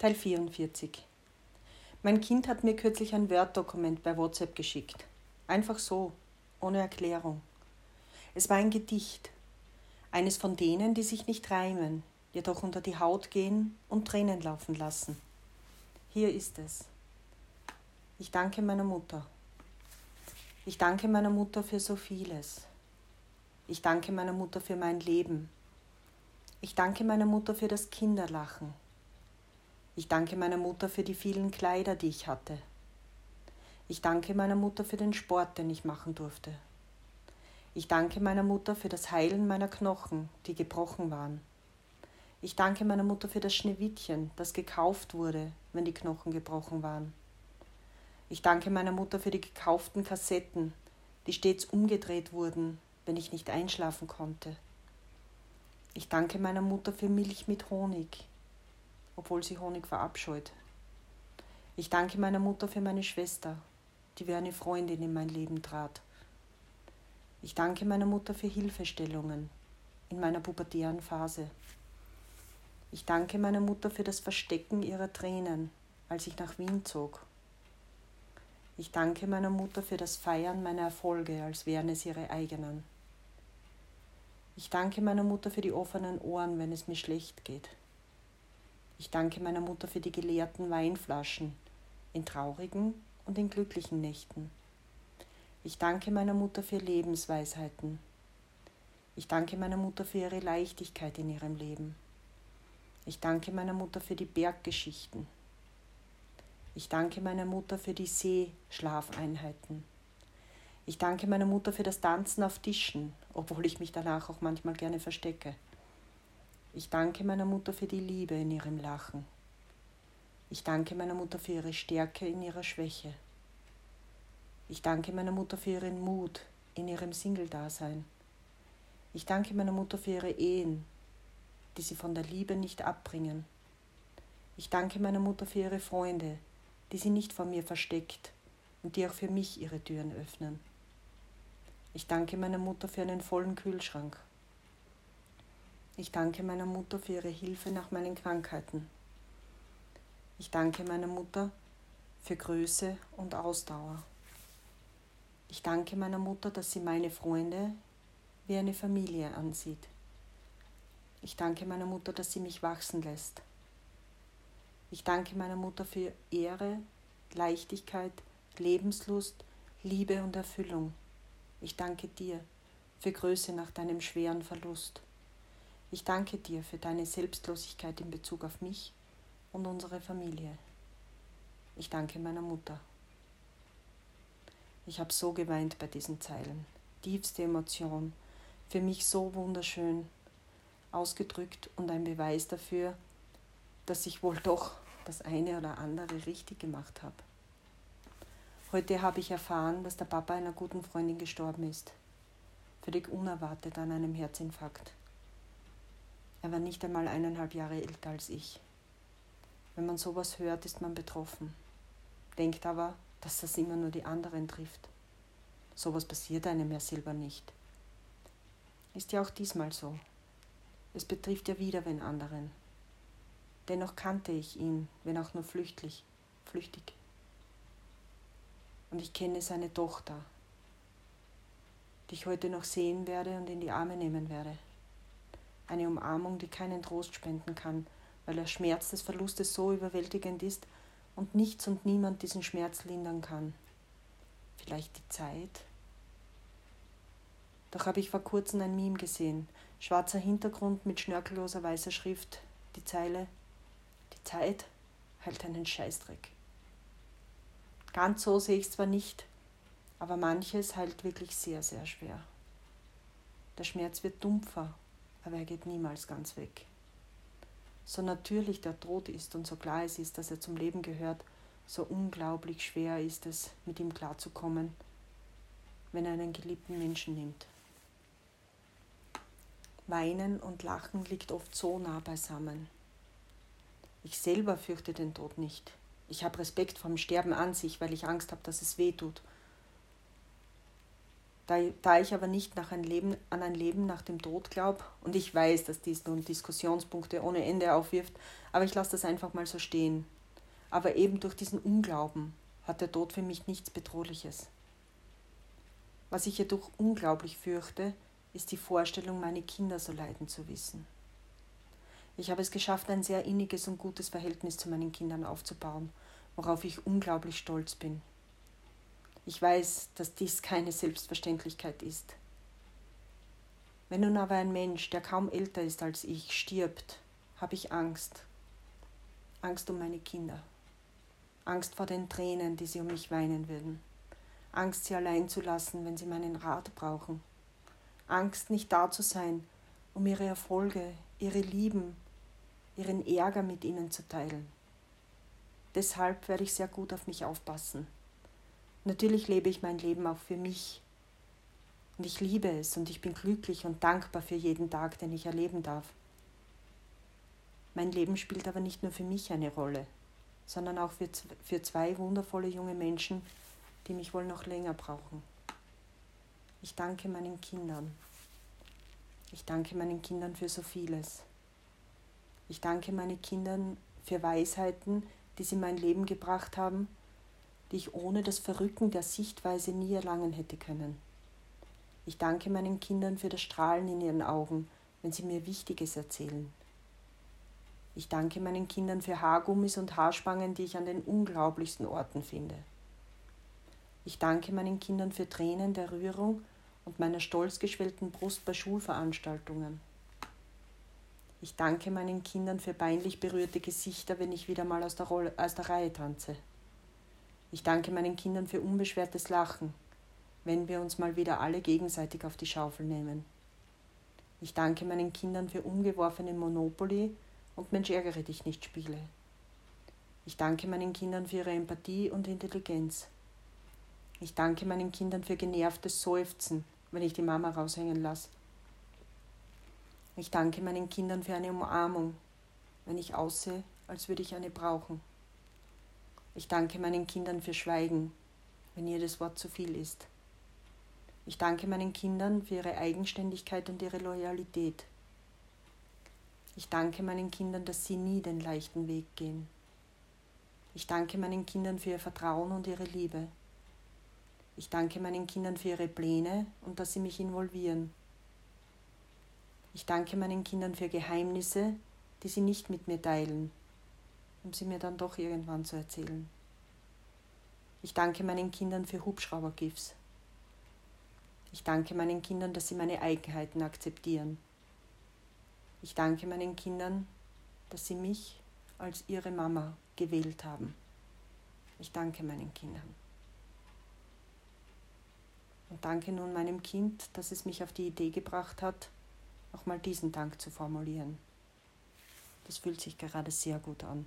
Teil 44 Mein Kind hat mir kürzlich ein Word-Dokument bei WhatsApp geschickt. Einfach so, ohne Erklärung. Es war ein Gedicht. Eines von denen, die sich nicht reimen, jedoch unter die Haut gehen und Tränen laufen lassen. Hier ist es. Ich danke meiner Mutter. Ich danke meiner Mutter für so vieles. Ich danke meiner Mutter für mein Leben. Ich danke meiner Mutter für das Kinderlachen. Ich danke meiner Mutter für die vielen Kleider, die ich hatte. Ich danke meiner Mutter für den Sport, den ich machen durfte. Ich danke meiner Mutter für das Heilen meiner Knochen, die gebrochen waren. Ich danke meiner Mutter für das Schneewittchen, das gekauft wurde, wenn die Knochen gebrochen waren. Ich danke meiner Mutter für die gekauften Kassetten, die stets umgedreht wurden, wenn ich nicht einschlafen konnte. Ich danke meiner Mutter für Milch mit Honig, obwohl sie Honig verabscheut. Ich danke meiner Mutter für meine Schwester, die wie eine Freundin in mein Leben trat. Ich danke meiner Mutter für Hilfestellungen in meiner pubertären Phase. Ich danke meiner Mutter für das Verstecken ihrer Tränen, als ich nach Wien zog. Ich danke meiner Mutter für das Feiern meiner Erfolge, als wären es ihre eigenen. Ich danke meiner Mutter für die offenen Ohren, wenn es mir schlecht geht. Ich danke meiner Mutter für die geleerten Weinflaschen in traurigen und in glücklichen Nächten. Ich danke meiner Mutter für Lebensweisheiten. Ich danke meiner Mutter für ihre Leichtigkeit in ihrem Leben. Ich danke meiner Mutter für die Berggeschichten. Ich danke meiner Mutter für die Seeschlafeinheiten. Ich danke meiner Mutter für das Tanzen auf Tischen, obwohl ich mich danach auch manchmal gerne verstecke. Ich danke meiner Mutter für die Liebe in ihrem Lachen. Ich danke meiner Mutter für ihre Stärke in ihrer Schwäche. Ich danke meiner Mutter für ihren Mut in ihrem Single-Dasein. Ich danke meiner Mutter für ihre Ehen, die sie von der Liebe nicht abbringen. Ich danke meiner Mutter für ihre Freunde, die sie nicht vor mir versteckt und die auch für mich ihre Türen öffnen. Ich danke meiner Mutter für einen vollen Kühlschrank ich danke meiner Mutter für ihre Hilfe nach meinen Krankheiten. Ich danke meiner Mutter für Größe und Ausdauer. Ich danke meiner Mutter, dass sie meine Freunde wie eine Familie ansieht. Ich danke meiner Mutter, dass sie mich wachsen lässt. Ich danke meiner Mutter für Ehre, Leichtigkeit, Lebenslust, Liebe und Erfüllung. Ich danke dir für Größe nach deinem schweren Verlust. Ich danke dir für deine Selbstlosigkeit in Bezug auf mich und unsere Familie. Ich danke meiner Mutter. Ich habe so geweint bei diesen Zeilen. Tiefste Emotion, für mich so wunderschön ausgedrückt und ein Beweis dafür, dass ich wohl doch das eine oder andere richtig gemacht habe. Heute habe ich erfahren, dass der Papa einer guten Freundin gestorben ist. Völlig unerwartet an einem Herzinfarkt. Er war nicht einmal eineinhalb Jahre älter als ich. Wenn man sowas hört, ist man betroffen, denkt aber, dass das immer nur die anderen trifft. Sowas passiert einem ja selber nicht. Ist ja auch diesmal so. Es betrifft ja wieder wen anderen. Dennoch kannte ich ihn, wenn auch nur flüchtig, flüchtig. Und ich kenne seine Tochter, die ich heute noch sehen werde und in die Arme nehmen werde eine Umarmung, die keinen Trost spenden kann, weil der Schmerz des Verlustes so überwältigend ist und nichts und niemand diesen Schmerz lindern kann. Vielleicht die Zeit? Doch habe ich vor kurzem ein Meme gesehen, schwarzer Hintergrund mit schnörkelloser weißer Schrift, die Zeile Die Zeit heilt einen Scheißdreck. Ganz so sehe ich es zwar nicht, aber manches heilt wirklich sehr, sehr schwer. Der Schmerz wird dumpfer aber er geht niemals ganz weg. So natürlich der Tod ist und so klar es ist, dass er zum Leben gehört, so unglaublich schwer ist es, mit ihm klarzukommen, wenn er einen geliebten Menschen nimmt. Weinen und Lachen liegt oft so nah beisammen. Ich selber fürchte den Tod nicht. Ich habe Respekt vor dem Sterben an sich, weil ich Angst habe, dass es weh tut. Da, da ich aber nicht nach ein Leben, an ein Leben nach dem Tod glaube, und ich weiß, dass dies nun Diskussionspunkte ohne Ende aufwirft, Aber ich lasse das einfach mal so stehen. Aber eben durch diesen Unglauben hat der Tod für mich nichts Bedrohliches. Was ich jedoch unglaublich fürchte, ist die Vorstellung, meine Kinder so leiden zu wissen. Ich habe es geschafft, ein sehr inniges und gutes Verhältnis zu meinen Kindern aufzubauen, worauf ich unglaublich stolz bin. Ich weiß, dass dies keine Selbstverständlichkeit ist. Wenn nun aber ein Mensch, der kaum älter ist als ich, stirbt, habe ich Angst. Angst um meine Kinder. Angst vor den Tränen, die sie um mich weinen würden. Angst, sie allein zu lassen, wenn sie meinen Rat brauchen. Angst, nicht da zu sein, um ihre Erfolge, ihre Lieben, ihren Ärger mit ihnen zu teilen. Deshalb werde ich sehr gut auf mich aufpassen. Natürlich lebe ich mein Leben auch für mich. Und ich liebe es und ich bin glücklich und dankbar für jeden Tag, den ich erleben darf. Mein Leben spielt aber nicht nur für mich eine Rolle, sondern auch für, für zwei wundervolle junge Menschen, die mich wohl noch länger brauchen. Ich danke meinen Kindern. Ich danke meinen Kindern für so vieles. Ich danke meinen Kindern für Weisheiten, die sie in mein Leben gebracht haben, die ich ohne das Verrücken der Sichtweise nie erlangen hätte können. Ich danke meinen Kindern für das Strahlen in ihren Augen, wenn sie mir Wichtiges erzählen. Ich danke meinen Kindern für Haargummis und Haarspangen, die ich an den unglaublichsten Orten finde. Ich danke meinen Kindern für Tränen der Rührung und meiner stolz geschwellten Brust bei Schulveranstaltungen. Ich danke meinen Kindern für peinlich berührte Gesichter, wenn ich wieder mal aus der, Rolle, aus der Reihe tanze. Ich danke meinen Kindern für unbeschwertes Lachen, wenn wir uns mal wieder alle gegenseitig auf die Schaufel nehmen. Ich danke meinen Kindern für umgeworfene Monopoly und Mensch ärgere dich nicht Spiele. Ich danke meinen Kindern für ihre Empathie und Intelligenz. Ich danke meinen Kindern für genervtes Seufzen, wenn ich die Mama raushängen lasse. Ich danke meinen Kindern für eine Umarmung, wenn ich aussehe, als würde ich eine brauchen. Ich danke meinen Kindern für Schweigen, wenn jedes Wort zu viel ist. Ich danke meinen Kindern für ihre Eigenständigkeit und ihre Loyalität. Ich danke meinen Kindern, dass sie nie den leichten Weg gehen. Ich danke meinen Kindern für ihr Vertrauen und ihre Liebe. Ich danke meinen Kindern für ihre Pläne und dass sie mich involvieren. Ich danke meinen Kindern für Geheimnisse, die sie nicht mit mir teilen, um sie mir dann doch irgendwann zu erzählen. Ich danke meinen Kindern für Hubschraubergifts. Ich danke meinen Kindern, dass sie meine Eigenheiten akzeptieren. Ich danke meinen Kindern, dass sie mich als ihre Mama gewählt haben. Ich danke meinen Kindern. Und danke nun meinem Kind, dass es mich auf die Idee gebracht hat, auch mal diesen Dank zu formulieren. Das fühlt sich gerade sehr gut an.